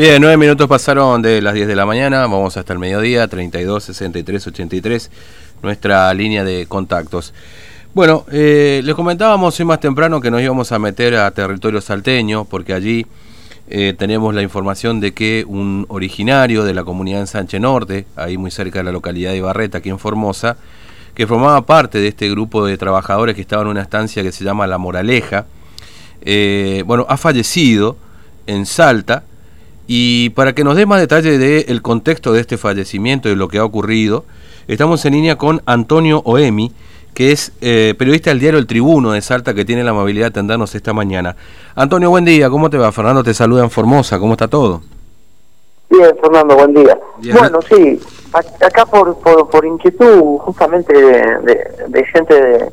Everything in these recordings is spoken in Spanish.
Bien, nueve minutos pasaron de las 10 de la mañana, vamos hasta el mediodía, 32 63 83, nuestra línea de contactos. Bueno, eh, les comentábamos hoy más temprano que nos íbamos a meter a territorio salteño, porque allí eh, tenemos la información de que un originario de la comunidad en Sánchez Norte, ahí muy cerca de la localidad de Barreta, aquí en Formosa, que formaba parte de este grupo de trabajadores que estaba en una estancia que se llama La Moraleja, eh, bueno, ha fallecido en Salta y para que nos dé más detalle del contexto de este fallecimiento y de lo que ha ocurrido, estamos en línea con Antonio Oemi, que es eh, periodista del diario El Tribuno de Salta, que tiene la amabilidad de atendernos esta mañana. Antonio, buen día, ¿cómo te va? Fernando te saluda en Formosa, ¿cómo está todo? Bien, Fernando, buen día. Bueno, sí, acá por, por, inquietud justamente de, gente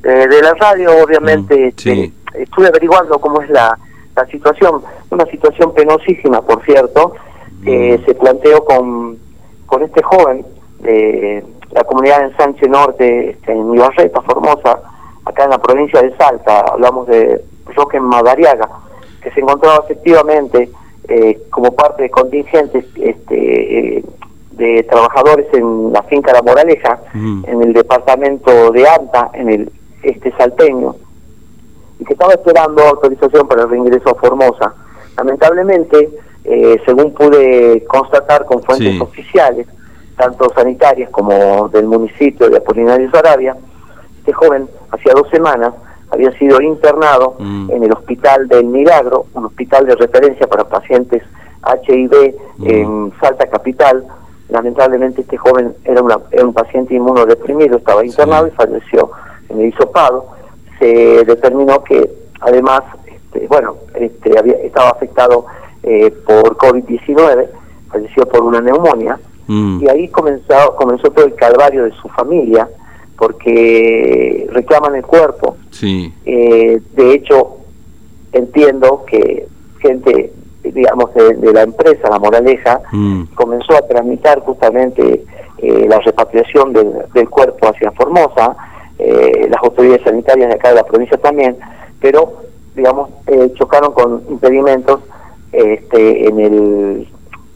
de, la radio, obviamente, mm, este, estuve averiguando cómo es la, la situación, una situación penosísima, por cierto, que mm. se planteó con, con este joven de la comunidad en Sánchez Norte, este, en Ibarreta, Formosa, acá en la provincia de Salta, hablamos de Roque Madariaga, que se encontraba efectivamente eh, como parte de contingentes este, eh, de trabajadores en la finca La Moraleja, mm. en el departamento de Anta, en el este salteño, y que estaba esperando autorización para el reingreso a Formosa. Lamentablemente, eh, según pude constatar con fuentes oficiales, tanto sanitarias como del municipio de Apolinario Sarabia, este joven hacía dos semanas había sido internado mm. en el Hospital del Milagro, un hospital de referencia para pacientes HIV mm. en Salta Capital. Lamentablemente este joven era, un paciente inmunodeprimido, estaba internado y falleció en el hisopado. Se determinó que además, este, bueno, este, había, estaba afectado eh, por COVID-19, falleció por una neumonía, mm. y ahí comenzó, comenzó todo el calvario de su familia, porque reclaman el cuerpo. Sí. Eh, de hecho, entiendo que gente, digamos, de, la empresa, la Moraleja, mm. comenzó a tramitar justamente eh, la repatriación del, cuerpo hacia Formosa, eh, las autoridades sanitarias de acá de la provincia también, pero, digamos, chocaron con impedimentos este, en el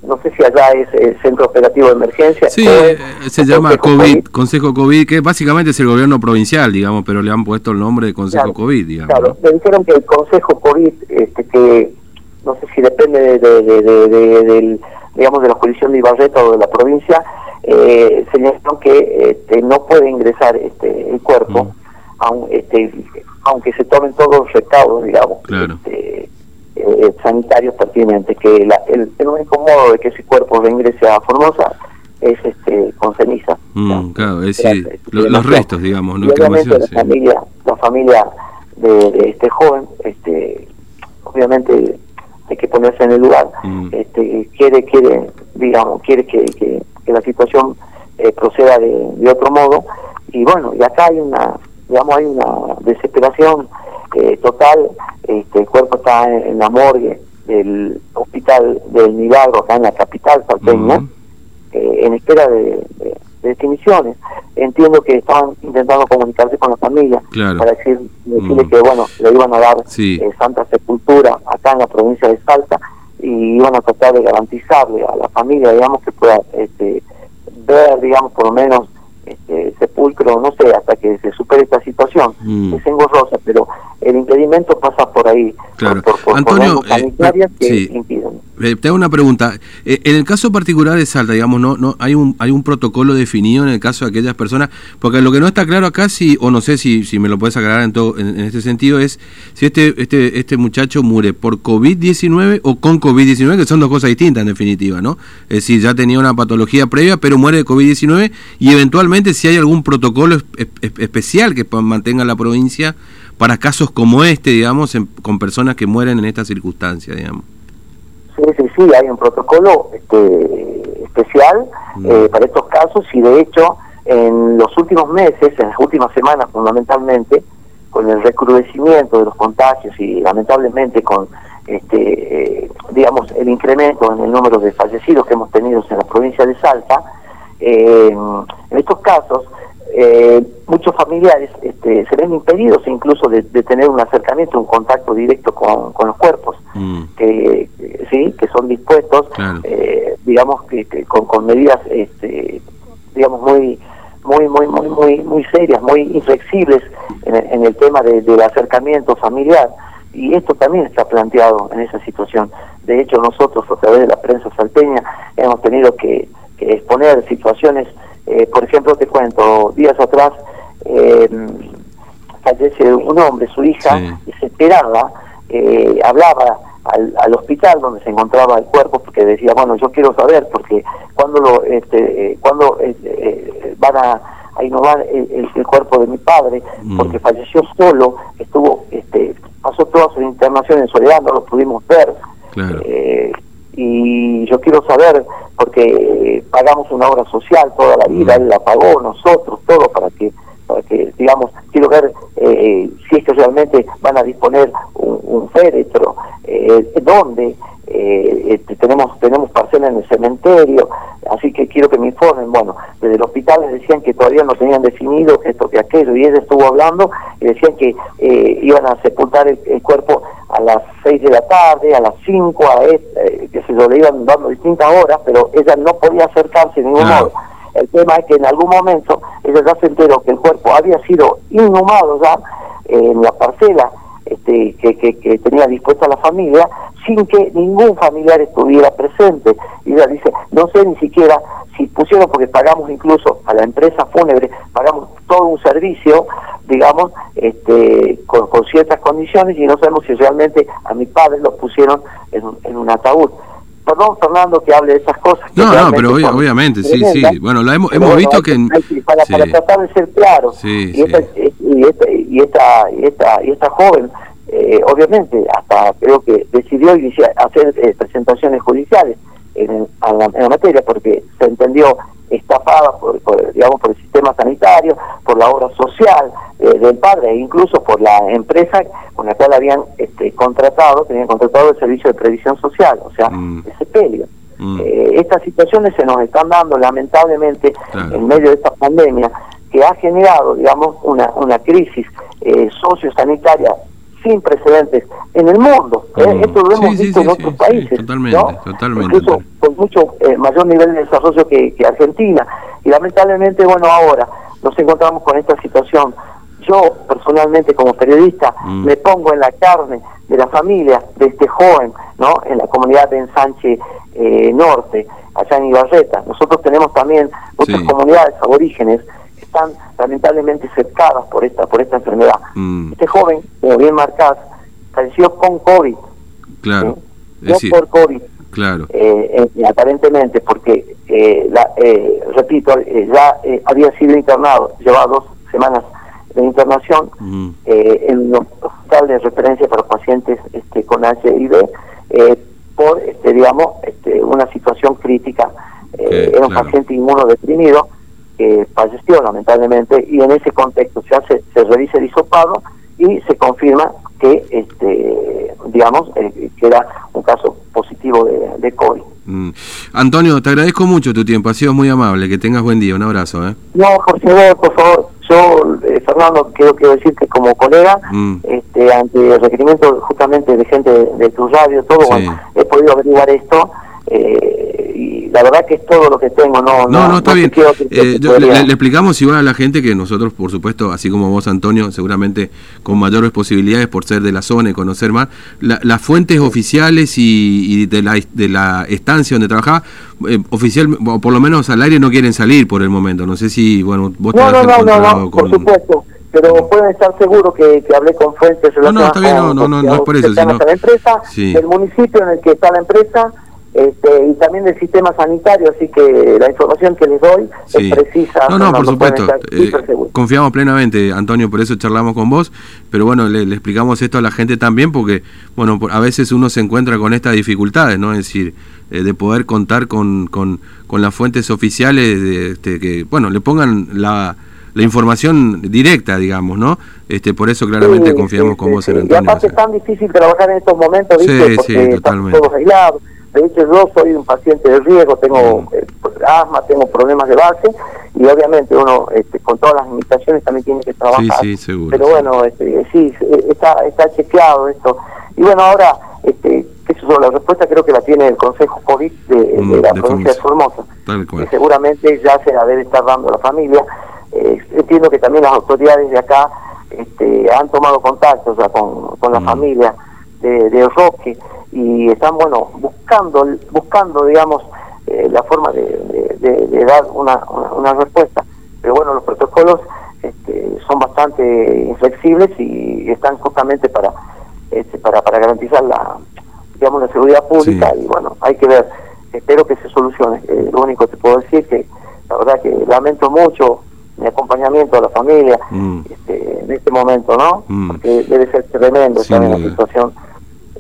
no sé si allá es el Centro Operativo de Emergencia. Sí, eh, se llama COVID, Consejo COVID, que básicamente es el gobierno provincial, digamos, pero le han puesto el nombre de Consejo COVID, digamos. Claro, me dijeron que el Consejo COVID, este, que no sé si depende de, de, del, digamos, de la jurisdicción de Ibarreta o de la provincia, eh, señalaron que este, no puede ingresar este, el cuerpo, mm. este, aunque se tomen todos los recaudos, digamos. Claro. Este, eh, sanitarios pertinentes, que el, el, único modo de que ese cuerpo reingrese a Formosa es este con ceniza. Mm, claro, es decir, los, restos, digamos, ¿no? obviamente la familia, la familia de, este joven, este, obviamente hay que ponerse en el lugar, mm. este, quiere, quiere, digamos, quiere que, que, la situación eh, proceda de, de otro modo, y bueno, y acá hay una, digamos, hay una desesperación eh, total, este, el cuerpo está en, la morgue del hospital del Milagro, acá en la capital salteña, eh, en espera de, definiciones. Entiendo que estaban intentando comunicarse con la familia para decir, decirle que, bueno, le iban a dar eh, Santa Sepultura acá en la provincia de Salta y iban a tratar de garantizarle a la familia, digamos, que pueda este, ver, digamos, por lo menos este, sepulcro, no sé, hasta que se supere esta situación. Mm. Es engorrosa, pero el impedimento pasa por ahí, claro. por, por, Antonio, eh, que impiden. Eh, te hago una pregunta. Eh, en el caso particular de Salta, digamos, no, no hay un hay un protocolo definido en el caso de aquellas personas, porque lo que no está claro acá, si, o no sé si, si me lo puedes aclarar en, todo, en, este sentido, es si este este este muchacho muere por COVID-19 o con COVID-19, que son dos cosas distintas en definitiva, ¿no? Es decir, ya tenía una patología previa, pero muere de COVID-19 y eventualmente si hay algún protocolo especial que mantenga la provincia para casos como este, digamos, con personas que mueren en estas circunstancias, digamos. Sí, sí, sí, hay un protocolo este, especial mm. eh, para estos casos y de hecho en los últimos meses, en las últimas semanas fundamentalmente, con el recrudecimiento de los contagios y lamentablemente con este, eh, digamos el incremento en el número de fallecidos que hemos tenido en la provincia de Salta, eh, en estos casos eh, muchos familiares este, se ven impedidos incluso de, tener un acercamiento, un contacto directo con, los cuerpos, mm. que sí que son dispuestos eh, digamos que, con, con, medidas este, digamos muy muy muy muy muy muy serias muy inflexibles en, el tema del acercamiento familiar. Y esto también está planteado en esa situación. De hecho nosotros a través de la prensa salteña hemos tenido que, exponer situaciones eh, por ejemplo te cuento días atrás eh, fallece un hombre su hija desesperada eh, hablaba al, al, hospital donde se encontraba el cuerpo porque decía bueno yo quiero saber porque cuando lo este eh, cuando eh, eh, van a, a innovar el, el, cuerpo de mi padre mm. porque falleció solo estuvo este pasó toda su internación en soledad no lo pudimos ver y yo quiero saber porque pagamos una obra social toda la vida mm. él la pagó nosotros todo para que digamos quiero ver eh, si es que realmente van a disponer un, un féretro eh, dónde eh, este, tenemos tenemos parcela en el cementerio así que quiero que me informen. Bueno desde el hospital les decían que todavía no tenían definido esto que aquello y ella estuvo hablando y decían que eh, iban a sepultar el, cuerpo a las 6 de la tarde a las 5 a eh, que se lo le iban dando distintas horas pero ella no podía acercarse de ningún modo el tema es que en algún momento ella ya se enteró que el cuerpo había sido inhumado ya en la parcela este, que, tenía dispuesta la familia sin que ningún familiar estuviera presente. Y ella dice, no sé ni siquiera si pusieron, porque pagamos incluso a la empresa fúnebre, pagamos todo un servicio, digamos, este, con, ciertas condiciones y no sabemos si realmente a mi padre lo pusieron en, en un ataúd perdón Fernando que hable de esas cosas. No, no, pero obviamente, sí, sí. Bueno, lo hemos, visto que... para, tratar de ser claro, y, esta, y, esta, y, esta, y, esta, joven, eh, obviamente, hasta creo que decidió hacer eh, presentaciones judiciales en, la, materia porque se entendió estafada por, digamos por el sistema sanitario, por la obra social eh, del padre e incluso por la empresa con la cual habían este, contratado, tenían contratado el servicio de previsión social, o sea, mm. ese pelio. Mm. estas situaciones se nos están dando lamentablemente en medio de esta pandemia que ha generado, digamos, una, una crisis eh, sociosanitaria sin precedentes en el mundo. ¿eh? Esto lo hemos visto en otros países. totalmente, totalmente. Incluso con mucho eh, mayor nivel de desarrollo que, Argentina. Y lamentablemente, bueno, ahora nos encontramos con esta situación. Yo, personalmente, como periodista, mm. me pongo en la carne de la familia de este joven, ¿no? En la comunidad de Ensanche eh, Norte, allá en Ibarreta. Nosotros tenemos también muchas comunidades aborígenes están lamentablemente cercadas por esta por esta enfermedad. Mm. Este joven, como bien marcás, falleció con COVID. Claro. No por COVID. Claro. Eh, eh, aparentemente, porque, eh, la, repito, ya había sido internado, llevaba dos semanas de internación mm. en un hospital de referencia para pacientes este, con HIV por, este, digamos, este, una situación crítica. era un paciente inmunodeprimido que falleció lamentablemente y en ese contexto se hace se revisa el hisopado y se confirma que este digamos eh, que era un caso positivo de, de COVID. Mm. Antonio, te agradezco mucho tu tiempo, ha sido muy amable, que tengas buen día, un abrazo. ¿eh? No, por favor, por favor, yo, eh, Fernando, quiero, quiero decir que como colega, mm. este, ante el requerimiento justamente de gente de, tu radio, todo, he podido averiguar esto. Eh, la verdad que es todo lo que tengo, no, no, no, está bien. Eh, le, explicamos igual a la gente que nosotros, por supuesto, así como vos, Antonio, seguramente con mayores posibilidades por ser de la zona y conocer más, las fuentes oficiales y, de, la, de la estancia donde trabajaba, eh, oficial, o por lo menos al aire no quieren salir por el momento. No sé si, bueno, vos no, no, no, no, por supuesto pero pueden estar seguros que, que hablé con fuentes no, no, está bien, no, no, no, no es por eso, sino... la empresa, el municipio en el que está la empresa, este, y también del sistema sanitario, así que la información que les doy es precisa. No, no, por supuesto. Eh, confiamos plenamente, Antonio, por eso charlamos con vos, pero bueno, le, explicamos esto a la gente también porque, bueno, a veces uno se encuentra con estas dificultades, ¿no? Es decir, eh, de poder contar con, con, con las fuentes oficiales, de, este, que, bueno, le pongan la la información directa, digamos, ¿no? Este, por eso claramente confiamos con vos en Antonio. Y aparte es tan difícil trabajar en estos momentos, ¿viste? Porque totalmente. todos aislados de hecho, yo soy un paciente de riesgo, tengo mm. eh, asma, tengo problemas de base y obviamente uno este, con todas las limitaciones también tiene que trabajar. Sí, sí, Pero bueno, este, sí, está, está chequeado esto. Y bueno, ahora, este, que eso la respuesta creo que la tiene el Consejo COVID de, mm, la provincia de Formosa, que seguramente ya se la debe estar dando la familia. Eh, entiendo que también las autoridades de acá este, han tomado contacto ya con, con la mm. familia de, de, Roque y están, bueno, buscando, buscando digamos, eh, la forma de, de, dar una, una, respuesta. Pero bueno, los protocolos este, son bastante inflexibles y están justamente para, este, para, para garantizar la, digamos, la seguridad pública y bueno, hay que ver, espero que se solucione. Eh, lo único que te puedo decir que la verdad que lamento mucho mi acompañamiento a la familia mm. este, en este momento, ¿no? Mm. Porque debe ser tremendo estar en la situación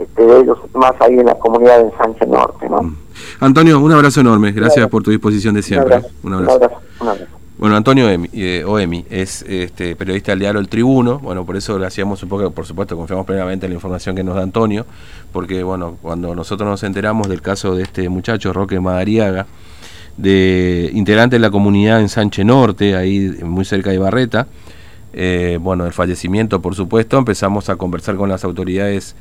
este, de ellos, más ahí en la comunidad de Sánchez Norte, ¿no? Mm. Antonio, un abrazo enorme, gracias por tu disposición de siempre. Un abrazo. Un abrazo. Bueno, Antonio eh, Oemi es este, periodista del diario El Tribuno, bueno, por eso le hacíamos un poco, por supuesto, confiamos plenamente en la información que nos da Antonio, porque, bueno, cuando nosotros nos enteramos del caso de este muchacho, Roque Madariaga, de integrante de la comunidad en Sánchez Norte, ahí muy cerca de Barreta. Eh, bueno, el fallecimiento, por supuesto, empezamos a conversar con las autoridades